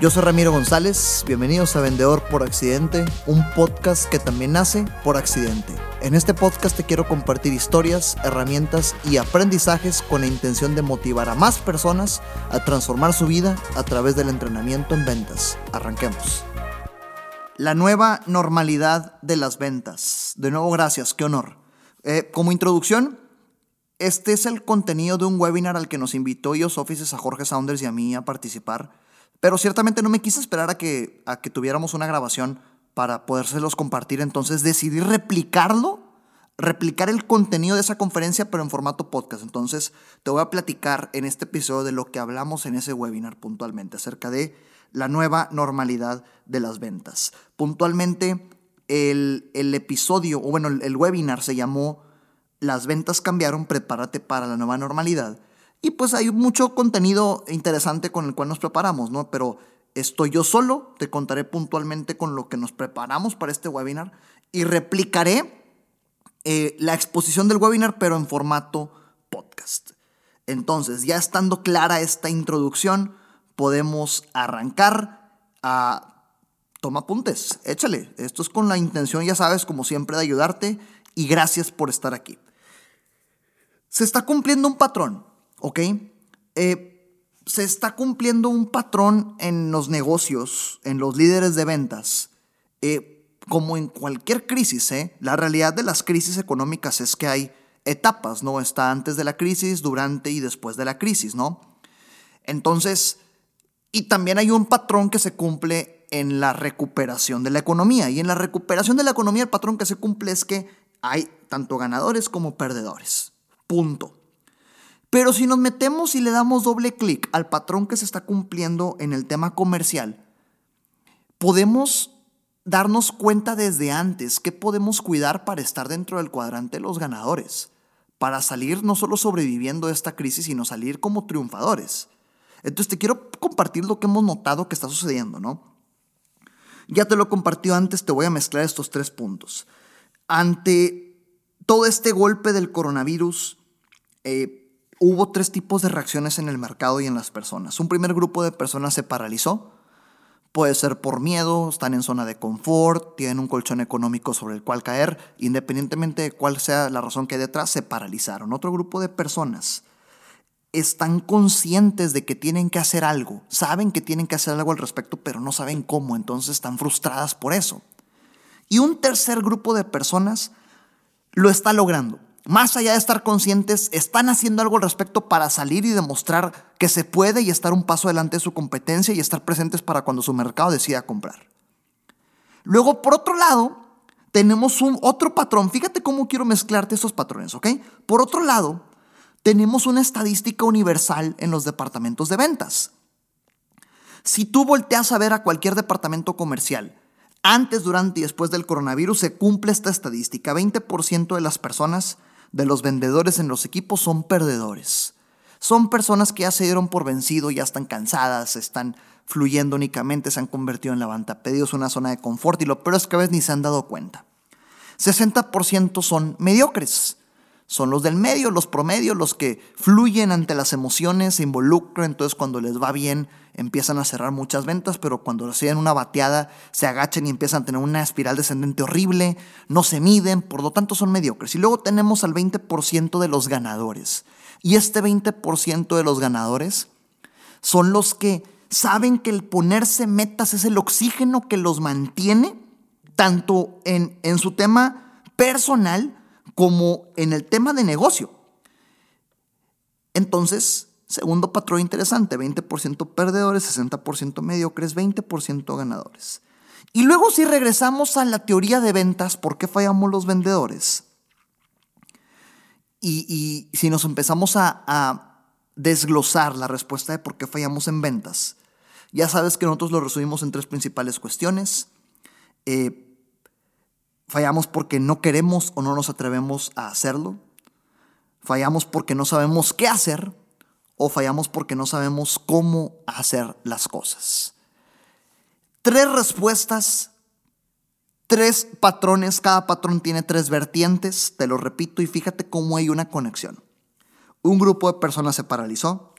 Yo soy Ramiro González, bienvenidos a Vendedor por Accidente, un podcast que también nace por accidente. En este podcast te quiero compartir historias, herramientas y aprendizajes con la intención de motivar a más personas a transformar su vida a través del entrenamiento en ventas. Arranquemos. La nueva normalidad de las ventas. De nuevo, gracias, qué honor. Eh, como introducción, este es el contenido de un webinar al que nos invitó Ios Offices a Jorge Saunders y a mí a participar pero ciertamente no me quise esperar a que, a que tuviéramos una grabación para podérselos compartir. Entonces decidí replicarlo, replicar el contenido de esa conferencia, pero en formato podcast. Entonces te voy a platicar en este episodio de lo que hablamos en ese webinar puntualmente, acerca de la nueva normalidad de las ventas. Puntualmente, el, el episodio, o bueno, el, el webinar se llamó Las ventas cambiaron, prepárate para la nueva normalidad. Y pues hay mucho contenido interesante con el cual nos preparamos, ¿no? Pero estoy yo solo, te contaré puntualmente con lo que nos preparamos para este webinar y replicaré eh, la exposición del webinar, pero en formato podcast. Entonces, ya estando clara esta introducción, podemos arrancar a... Toma apuntes, échale. Esto es con la intención, ya sabes, como siempre, de ayudarte y gracias por estar aquí. Se está cumpliendo un patrón. ¿Ok? Eh, se está cumpliendo un patrón en los negocios, en los líderes de ventas. Eh, como en cualquier crisis, ¿eh? la realidad de las crisis económicas es que hay etapas, ¿no? Está antes de la crisis, durante y después de la crisis, ¿no? Entonces, y también hay un patrón que se cumple en la recuperación de la economía. Y en la recuperación de la economía el patrón que se cumple es que hay tanto ganadores como perdedores. Punto. Pero si nos metemos y le damos doble clic al patrón que se está cumpliendo en el tema comercial, podemos darnos cuenta desde antes qué podemos cuidar para estar dentro del cuadrante de los ganadores, para salir no solo sobreviviendo de esta crisis, sino salir como triunfadores. Entonces te quiero compartir lo que hemos notado que está sucediendo, ¿no? Ya te lo compartió antes, te voy a mezclar estos tres puntos. Ante todo este golpe del coronavirus, eh, hubo tres tipos de reacciones en el mercado y en las personas. Un primer grupo de personas se paralizó. Puede ser por miedo, están en zona de confort, tienen un colchón económico sobre el cual caer, independientemente de cuál sea la razón que hay detrás, se paralizaron. Otro grupo de personas están conscientes de que tienen que hacer algo, saben que tienen que hacer algo al respecto, pero no saben cómo, entonces están frustradas por eso. Y un tercer grupo de personas lo está logrando más allá de estar conscientes, están haciendo algo al respecto para salir y demostrar que se puede y estar un paso adelante de su competencia y estar presentes para cuando su mercado decida comprar. Luego, por otro lado, tenemos un otro patrón. Fíjate cómo quiero mezclarte estos patrones, ¿ok? Por otro lado, tenemos una estadística universal en los departamentos de ventas. Si tú volteas a ver a cualquier departamento comercial, antes, durante y después del coronavirus se cumple esta estadística. 20% de las personas de los vendedores en los equipos son perdedores. Son personas que ya se dieron por vencido, ya están cansadas, están fluyendo únicamente, se han convertido en la pedidos una zona de confort y lo peor es que a veces ni se han dado cuenta. 60% son mediocres. Son los del medio, los promedios, los que fluyen ante las emociones, se involucran, entonces cuando les va bien empiezan a cerrar muchas ventas, pero cuando reciben una bateada se agachan y empiezan a tener una espiral descendente horrible, no se miden, por lo tanto son mediocres. Y luego tenemos al 20% de los ganadores. Y este 20% de los ganadores son los que saben que el ponerse metas es el oxígeno que los mantiene, tanto en, en su tema personal como en el tema de negocio. Entonces, Segundo patrón interesante, 20% perdedores, 60% mediocres, 20% ganadores. Y luego si regresamos a la teoría de ventas, ¿por qué fallamos los vendedores? Y, si nos empezamos a, desglosar la respuesta de por qué fallamos en ventas, ya sabes que nosotros lo resumimos en tres principales cuestiones. Eh, fallamos porque no queremos o no nos atrevemos a hacerlo. Fallamos porque no sabemos qué hacer o fallamos porque no sabemos cómo hacer las cosas. Tres respuestas, tres patrones, cada patrón tiene tres vertientes, te lo repito y fíjate cómo hay una conexión. Un grupo de personas se paralizó,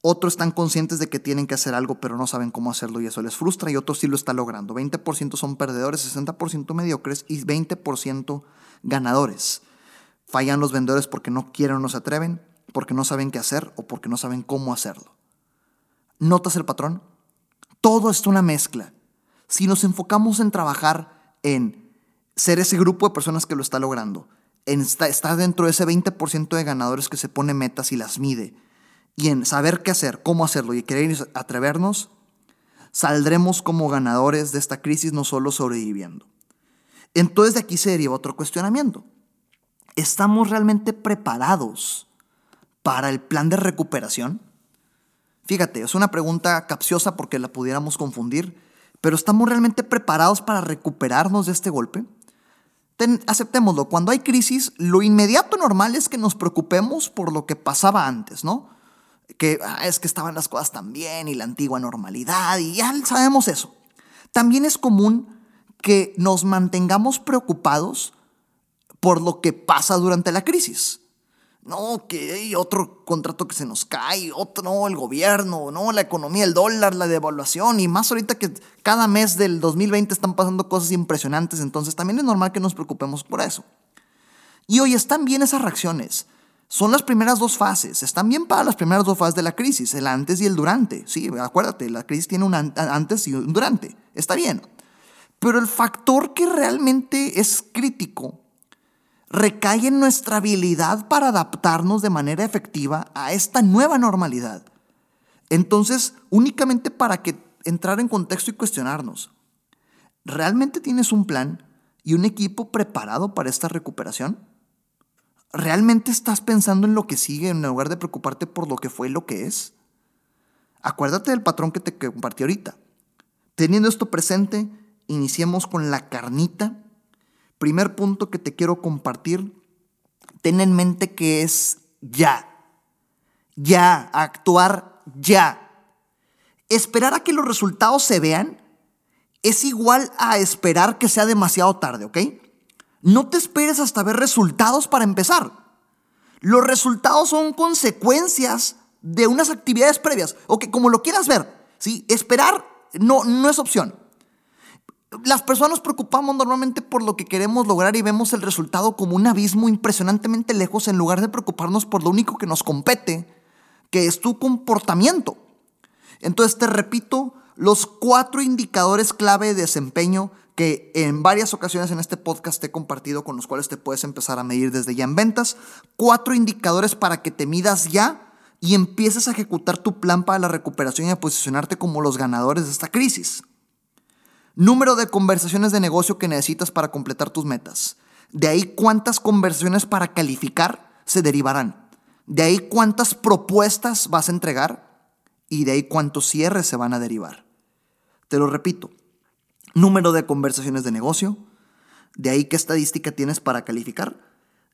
Otros están conscientes de que tienen que hacer algo, pero no saben cómo hacerlo y eso les frustra. Y otros sí lo están logrando. 20% son perdedores, 60% mediocres y 20% ganadores. Fallan los vendedores porque no quieren o no se atreven, porque no saben qué hacer o porque no saben cómo hacerlo. ¿Notas el patrón? Todo es una mezcla. Si nos enfocamos en trabajar en ser ese grupo de personas que lo está logrando, en estar dentro de ese 20% de ganadores que se pone metas y las mide, y en saber qué hacer, cómo hacerlo y querer atrevernos, saldremos como ganadores de esta crisis no solo sobreviviendo. Entonces de aquí se deriva otro cuestionamiento. ¿Estamos realmente preparados para el plan de recuperación? Fíjate, es una pregunta capciosa porque la pudiéramos confundir, pero ¿estamos realmente preparados para recuperarnos de este golpe? aceptémoslo, cuando hay crisis, lo inmediato normal es que nos preocupemos por lo que pasaba antes, ¿no? Que ah, es que estaban las cosas tan bien y la antigua normalidad y ya sabemos eso. También es común que nos mantengamos preocupados por lo que pasa durante la crisis. No, que hay otro contrato que se nos cae, otro, no, el gobierno, no, la economía, el dólar, la devaluación, y más ahorita que cada mes del 2020 están pasando cosas impresionantes, entonces también es normal que nos preocupemos por eso. Y hoy están bien esas reacciones. Son las primeras dos fases, están bien para las primeras dos fases de la crisis, el antes y el durante. Sí, acuérdate, la crisis tiene un antes y un durante, está bien. Pero el factor que realmente es crítico recae en nuestra habilidad para adaptarnos de manera efectiva a esta nueva normalidad. Entonces, únicamente para que entrar en contexto y cuestionarnos, ¿realmente tienes un plan y un equipo preparado para esta recuperación? ¿Realmente estás pensando en lo que sigue en lugar de preocuparte por lo que fue y lo que es? Acuérdate del patrón que te compartí ahorita. Teniendo esto presente, iniciemos con la carnita Primer punto que te quiero compartir, ten en mente que es ya. Ya, actuar ya. Esperar a que los resultados se vean es igual a esperar que sea demasiado tarde, ¿ok? No te esperes hasta ver resultados para empezar. Los resultados son consecuencias de unas actividades previas, o que como lo quieras ver, ¿sí? Esperar no, no es opción las personas nos preocupamos normalmente por lo que queremos lograr y vemos el resultado como un abismo impresionantemente lejos en lugar de preocuparnos por lo único que nos compete, que es tu comportamiento. Entonces te repito los cuatro indicadores clave de desempeño que en varias ocasiones en este podcast te he compartido con los cuales te puedes empezar a medir desde ya en ventas. Cuatro indicadores para que te midas ya y empieces a ejecutar tu plan para la recuperación y a posicionarte como los ganadores de esta crisis. Número de conversaciones de negocio que necesitas para completar tus metas. De ahí cuántas conversaciones para calificar se derivarán. De ahí cuántas propuestas vas a entregar y de ahí cuántos cierres se van a derivar. Te lo repito. Número de conversaciones de negocio. De ahí qué estadística tienes para calificar.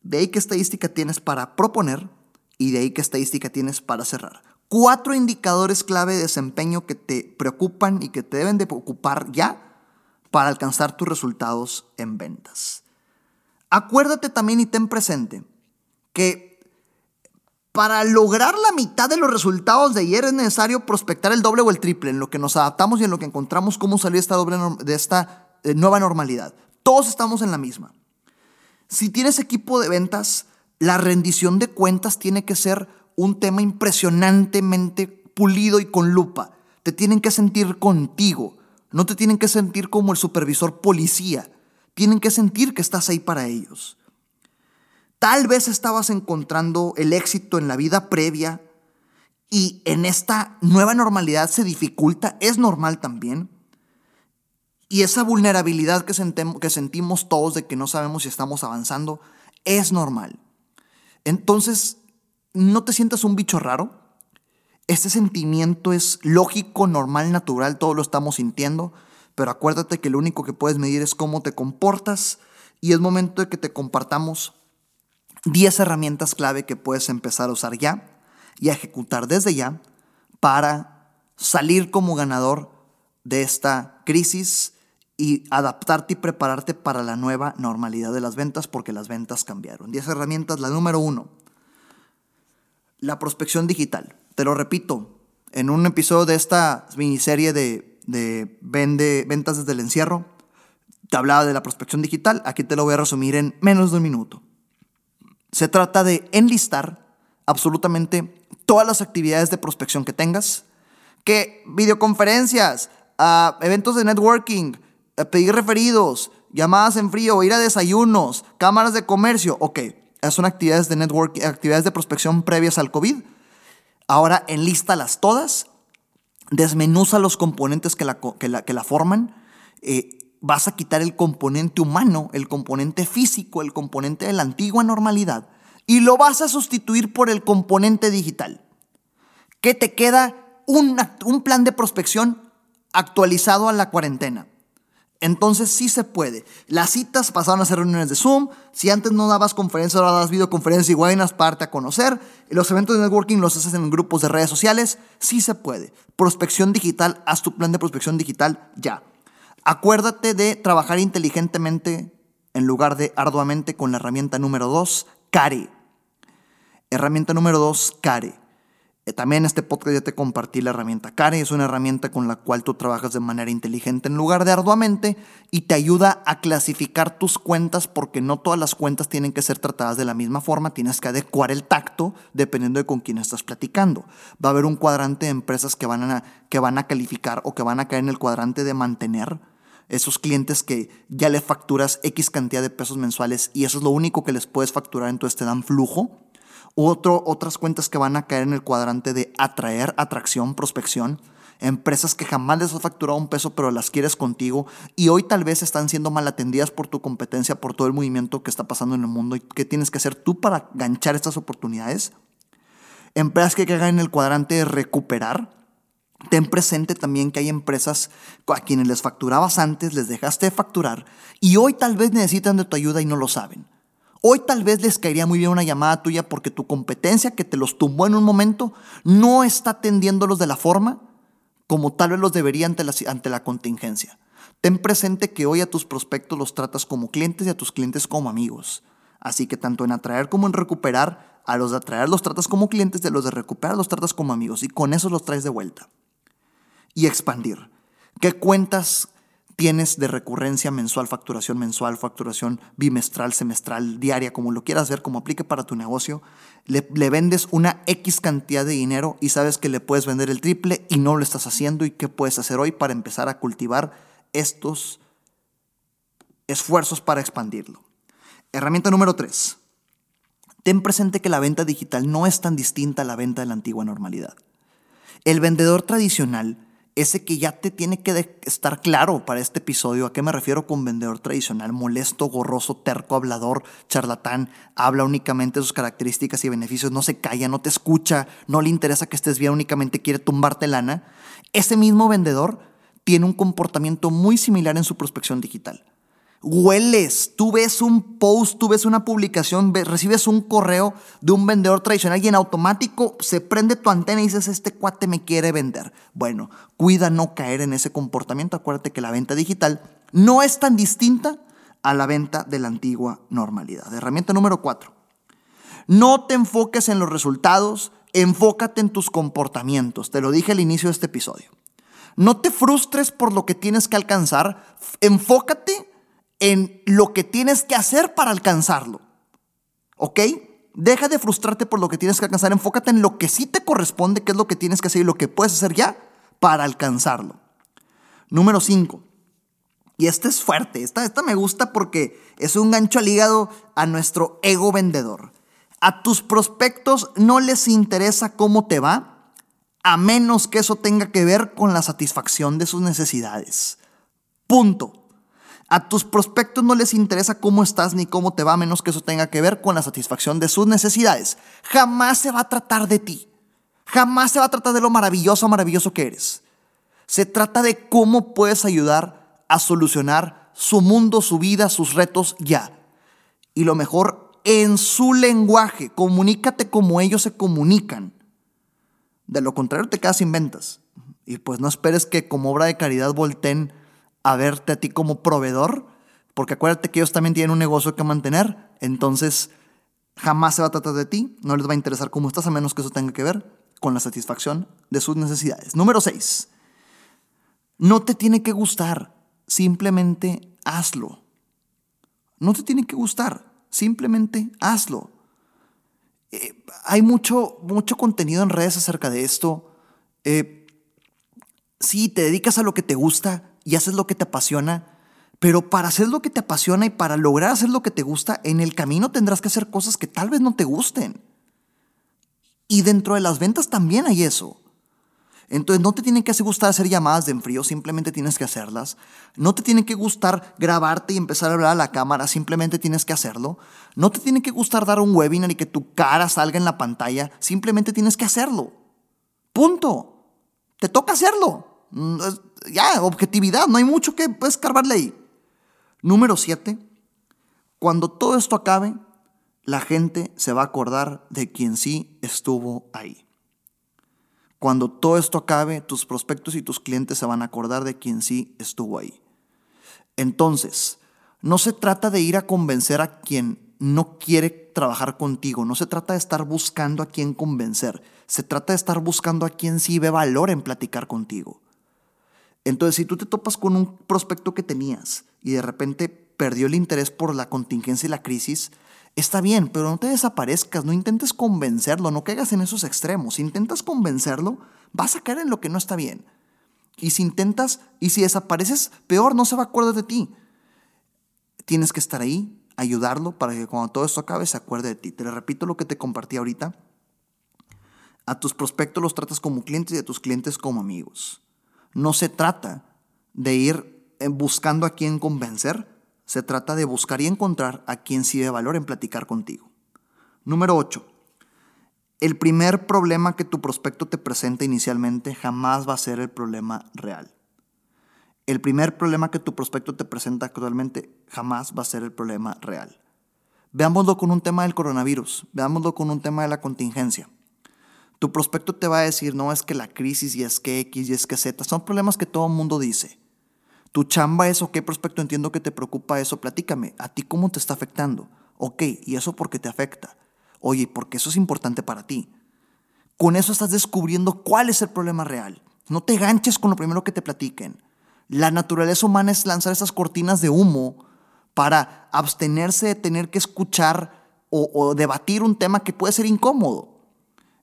De ahí qué estadística tienes para proponer. Y de ahí qué estadística tienes para cerrar. Cuatro indicadores clave de desempeño que te preocupan y que te deben de ocupar ya para alcanzar tus resultados en ventas. Acuérdate también y ten presente que para lograr la mitad de los resultados de ayer es necesario prospectar el doble o el triple, en lo que nos adaptamos y en lo que encontramos cómo salir esta doble de esta eh, nueva normalidad. Todos estamos en la misma. Si tienes equipo de ventas, la rendición de cuentas tiene que ser un tema impresionantemente pulido y con lupa. Te tienen que sentir contigo. No te tienen que sentir como el supervisor policía. Tienen que sentir que estás ahí para ellos. Tal vez estabas encontrando el éxito en la vida previa y en esta nueva normalidad se dificulta. Es normal también. Y esa vulnerabilidad que, que sentimos todos de que no sabemos si estamos avanzando es normal. Entonces, no te sientas un bicho raro este sentimiento es lógico, normal, natural, todos lo estamos sintiendo, pero acuérdate que lo único que puedes medir es cómo te comportas y es momento de que te compartamos 10 herramientas clave que puedes empezar a usar ya y a ejecutar desde ya para salir como ganador de esta crisis y adaptarte y prepararte para la nueva normalidad de las ventas porque las ventas cambiaron. 10 herramientas, la número uno, la prospección digital. Te lo repito, en un episodio de esta miniserie de, de vende, ventas desde el encierro, te hablaba de la prospección digital. Aquí te lo voy a resumir en menos de un minuto. Se trata de enlistar absolutamente todas las actividades de prospección que tengas, que videoconferencias, uh, eventos de networking, uh, pedir referidos, llamadas en frío, ir a desayunos, cámaras de comercio, ok, son actividades de networking, actividades de prospección previas al COVID. Ahora enlístalas todas, desmenuza los componentes que la, que la, que la forman, eh, vas a quitar el componente humano, el componente físico, el componente de la antigua normalidad y lo vas a sustituir por el componente digital. ¿Qué te queda? Un, un plan de prospección actualizado a la cuarentena. Entonces sí se puede. Las citas pasaron a ser reuniones de Zoom. Si antes no dabas conferencias, ahora das videoconferencias y buenas parte a conocer. Los eventos de networking los haces en grupos de redes sociales. Sí se puede. Prospección digital, haz tu plan de prospección digital ya. Acuérdate de trabajar inteligentemente en lugar de arduamente con la herramienta número 2, CARE. Herramienta número 2, CARE. Eh, también en este podcast ya te compartí la herramienta CARE. Es una herramienta con la cual tú trabajas de manera inteligente en lugar de arduamente y te ayuda a clasificar tus cuentas porque no todas las cuentas tienen que ser tratadas de la misma forma. Tienes que adecuar el tacto dependiendo de con quién estás platicando. Va a haber un cuadrante de empresas que van a, que van a calificar o que van a caer en el cuadrante de mantener esos clientes que ya le facturas X cantidad de pesos mensuales y eso es lo único que les puedes facturar, entonces te dan flujo. Otro, otras cuentas que van a caer en el cuadrante de atraer, atracción, prospección. Empresas que jamás les has facturado un peso, pero las quieres contigo y hoy tal vez están siendo mal atendidas por tu competencia, por todo el movimiento que está pasando en el mundo y qué tienes que hacer tú para ganchar estas oportunidades. Empresas que caigan en el cuadrante de recuperar, Ten presente también que hay empresas a quienes les facturabas antes, les dejaste de facturar y hoy tal vez necesitan de tu ayuda y no lo saben. Hoy tal vez les caería muy bien una llamada tuya porque tu competencia que te los tumbó en un momento no está atendiéndolos de la forma como tal vez los debería ante la, ante la contingencia. Ten presente que hoy a tus prospectos los tratas como clientes y a tus clientes como amigos. Así que tanto en atraer como en recuperar, a los de atraer los tratas como clientes y a los de recuperar los tratas como amigos y con eso los traes de vuelta y expandir. ¿Qué cuentas tienes de recurrencia mensual, facturación mensual, facturación bimestral, semestral, diaria, como lo quieras ver, como aplique para tu negocio? Le, vendes una X cantidad de dinero y sabes que le puedes vender el triple y no lo estás haciendo y qué puedes hacer hoy para empezar a cultivar estos esfuerzos para expandirlo. Herramienta número 3. Ten presente que la venta digital no es tan distinta a la venta de la antigua normalidad. El vendedor tradicional ese que ya te tiene que estar claro para este episodio. ¿A qué me refiero con vendedor tradicional? Molesto, gorroso, terco, hablador, charlatán, habla únicamente de sus características y beneficios, no se calla, no te escucha, no le interesa que estés bien, únicamente quiere tumbarte lana. Ese mismo vendedor tiene un comportamiento muy similar en su prospección digital hueles, tú ves un post, tú ves una publicación, recibes un correo de un vendedor tradicional y en automático se prende tu antena y dices, este cuate me quiere vender. Bueno, cuida no caer en ese comportamiento. Acuérdate que la venta digital no es tan distinta a la venta de la antigua normalidad. Herramienta número cuatro. No te enfoques en los resultados, enfócate en tus comportamientos. Te lo dije al inicio de este episodio. No te frustres por lo que tienes que alcanzar, enfócate en lo que tienes que hacer para alcanzarlo. ¿Ok? Deja de frustrarte por lo que tienes que alcanzar, enfócate en lo que sí te corresponde, qué es lo que tienes que hacer y lo que puedes hacer ya para alcanzarlo. Número 5. Y este es fuerte, esta, esta me gusta porque es un gancho al hígado a nuestro ego vendedor. A tus prospectos no les interesa cómo te va, a menos que eso tenga que ver con la satisfacción de sus necesidades. Punto. A tus prospectos no les interesa cómo estás ni cómo te va, menos que eso tenga que ver con la satisfacción de sus necesidades. Jamás se va a tratar de ti. Jamás se va a tratar de lo maravilloso, maravilloso que eres. Se trata de cómo puedes ayudar a solucionar su mundo, su vida, sus retos ya. Y lo mejor, en su lenguaje. Comunícate como ellos se comunican. De lo contrario, te quedas sin ventas. Y pues no esperes que como obra de caridad volteen a verte a ti como proveedor, porque acuérdate que ellos también tienen un negocio que mantener, entonces jamás se va a tratar de ti, no les va a interesar cómo estás a menos que eso tenga que ver con la satisfacción de sus necesidades. Número 6. No te tiene que gustar, simplemente hazlo. No te tiene que gustar, simplemente hazlo. Eh, hay mucho, mucho contenido en redes acerca de esto. Eh, sí, te dedicas a lo que te gusta y haces lo que te apasiona, pero para hacer lo que te apasiona y para lograr hacer lo que te gusta, en el camino tendrás que hacer cosas que tal vez no te gusten. Y dentro de las ventas también hay eso. Entonces no te tiene que gustar hacer llamadas de enfrío, simplemente tienes que hacerlas. No te tiene que gustar grabarte y empezar a hablar a la cámara, simplemente tienes que hacerlo. No te tiene que gustar dar un webinar y que tu cara salga en la pantalla, simplemente tienes que hacerlo. Punto. Te toca hacerlo. Ya, objetividad, no hay mucho que escarbarle ahí. Número 7. Cuando todo esto acabe, la gente se va a acordar de quien sí estuvo ahí. Cuando todo esto acabe, tus prospectos y tus clientes se van a acordar de quien sí estuvo ahí. Entonces, no se trata de ir a convencer a quien no quiere trabajar contigo, no se trata de estar buscando a quien convencer, se trata de estar buscando a quien sí ve valor en platicar contigo. Entonces, si tú te topas con un prospecto que tenías y de repente perdió el interés por la contingencia y la crisis, Está bien, pero no te desaparezcas, no intentes convencerlo, no caigas en esos extremos. Si intentas convencerlo, vas a caer en lo que no está bien. Y si intentas, y si desapareces, peor, no se va a acordar de ti. Tienes que estar ahí, ayudarlo para que cuando todo esto acabe se acuerde de ti. Te repito lo que te compartí ahorita. A tus prospectos los tratas como clientes y a tus clientes como amigos. No se trata de ir eh, buscando a quién convencer, se trata de buscar y encontrar a quien sí de valor en platicar contigo. Número 8. El primer problema que tu prospecto te presenta inicialmente jamás va a ser el problema real. El primer problema que tu prospecto te presenta actualmente jamás va a ser el problema real. Veámoslo con un tema del coronavirus, veámoslo con un tema de la contingencia. Tu prospecto te va a decir, no es que la crisis y es que X y es que Z, son problemas que todo el mundo dice. Tu chamba es, ok, prospecto, entiendo que te preocupa eso, platícame, ¿a ti cómo te está afectando? Ok, ¿y eso por qué te afecta? Oye, porque eso es importante para ti. Con eso estás descubriendo cuál es el problema real. No te ganches con lo primero que te platiquen. La naturaleza humana es lanzar esas cortinas de humo para abstenerse de tener que escuchar o, o, debatir un tema que puede ser incómodo.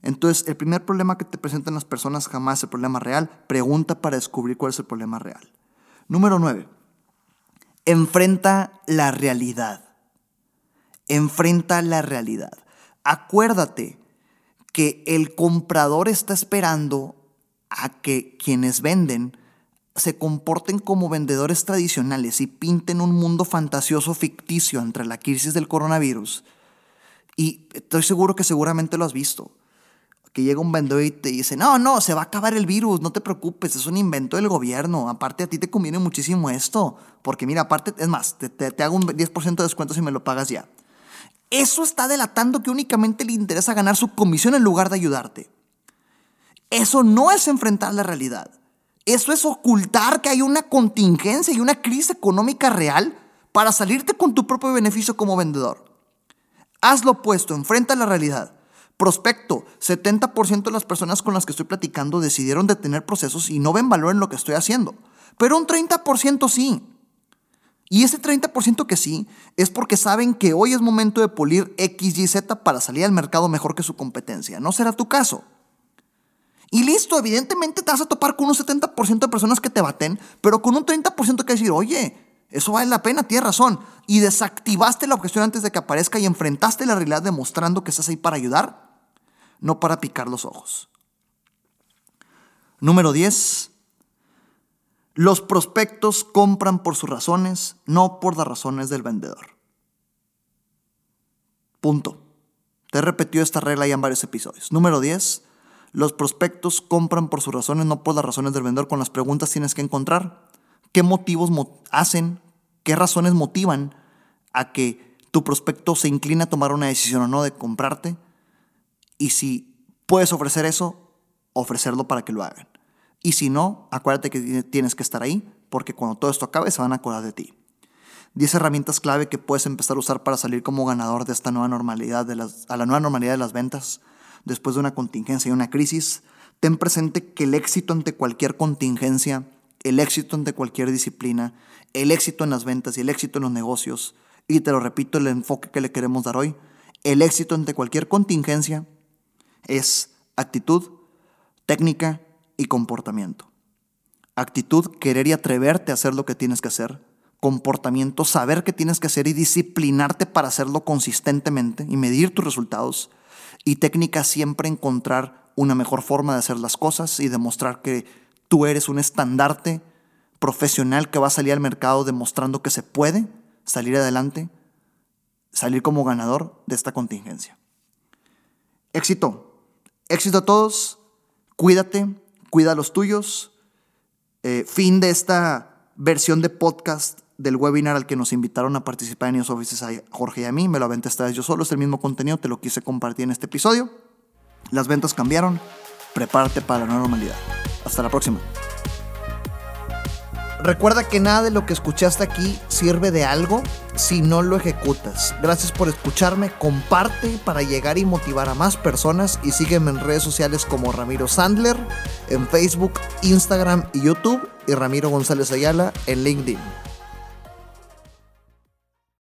Entonces, el primer problema que te presentan las personas jamás es el problema real. Pregunta para descubrir cuál es el problema real. Número 9. Enfrenta la realidad. Enfrenta la realidad. Acuérdate que el comprador está esperando a que quienes venden se comporten como vendedores tradicionales y pinten un mundo fantasioso ficticio entre la crisis del coronavirus. Y estoy seguro que seguramente lo has visto que llega un vendedor y te dice, no, no, se va a acabar el virus, no te preocupes, es un invento del gobierno, aparte a ti te conviene muchísimo esto, porque mira, aparte, es más, te, te, hago un 10% de descuento si me lo pagas ya. Eso está delatando que únicamente le interesa ganar su comisión en lugar de ayudarte. Eso no es enfrentar la realidad. Eso es ocultar que hay una contingencia y una crisis económica real para salirte con tu propio beneficio como vendedor. Haz lo opuesto, enfrenta la realidad. Prospecto, 70% de las personas con las que estoy platicando decidieron detener procesos y no ven valor en lo que estoy haciendo. Pero un 30% sí. Y ese 30% que sí es porque saben que hoy es momento de pulir X, Y, Z para salir al mercado mejor que su competencia. No será tu caso. Y listo, evidentemente te vas a topar con un 70% de personas que te baten, pero con un 30% que decir, oye, eso vale la pena, tienes razón. Y desactivaste la objeción antes de que aparezca y enfrentaste la realidad demostrando que estás ahí para ayudar no para picar los ojos. Número 10. Los prospectos compran por sus razones, no por las razones del vendedor. Punto. Te he repetido esta regla ya en varios episodios. Número 10. Los prospectos compran por sus razones, no por las razones del vendedor. Con las preguntas tienes que encontrar qué motivos hacen, qué razones motivan a que tu prospecto se incline a tomar una decisión o no de comprarte y si puedes ofrecer eso, ofrecerlo para que lo hagan. Y si no, acuérdate que tienes que estar ahí, porque cuando todo esto acabe se van a acordar de ti. 10 herramientas clave que puedes empezar a usar para salir como ganador de esta nueva normalidad, a la nueva normalidad de las ventas. después de una contingencia y una crisis, ten presente que el éxito ante cualquier contingencia, el éxito ante cualquier disciplina, el éxito en las ventas y el éxito en los negocios, y te lo repito, el enfoque que le queremos dar hoy, el éxito ante cualquier contingencia es actitud, técnica y comportamiento. Actitud, querer y atreverte a hacer lo que tienes que hacer. Comportamiento, saber qué tienes que hacer y disciplinarte para hacerlo consistentemente y medir tus resultados. Y técnica, siempre encontrar una mejor forma de hacer las cosas y demostrar que tú eres un estandarte profesional que va a salir al mercado demostrando que se puede salir adelante, salir como ganador de esta contingencia. Éxito. Éxito a todos. Cuídate, cuida a los tuyos. Eh, fin de esta versión de podcast del webinar al que nos invitaron a participar en News Offices a Jorge y a mí. Me lo aventé esta vez yo solo, es el mismo contenido, te lo quise compartir en este episodio. Las ventas cambiaron, prepárate para la normalidad. Hasta la próxima. Recuerda que nada de lo que escuchaste aquí sirve de algo si no lo ejecutas. Gracias por escucharme, comparte para llegar y motivar a más personas y sígueme en redes sociales como Ramiro Sandler, en Facebook, Instagram y YouTube y Ramiro González Ayala en LinkedIn.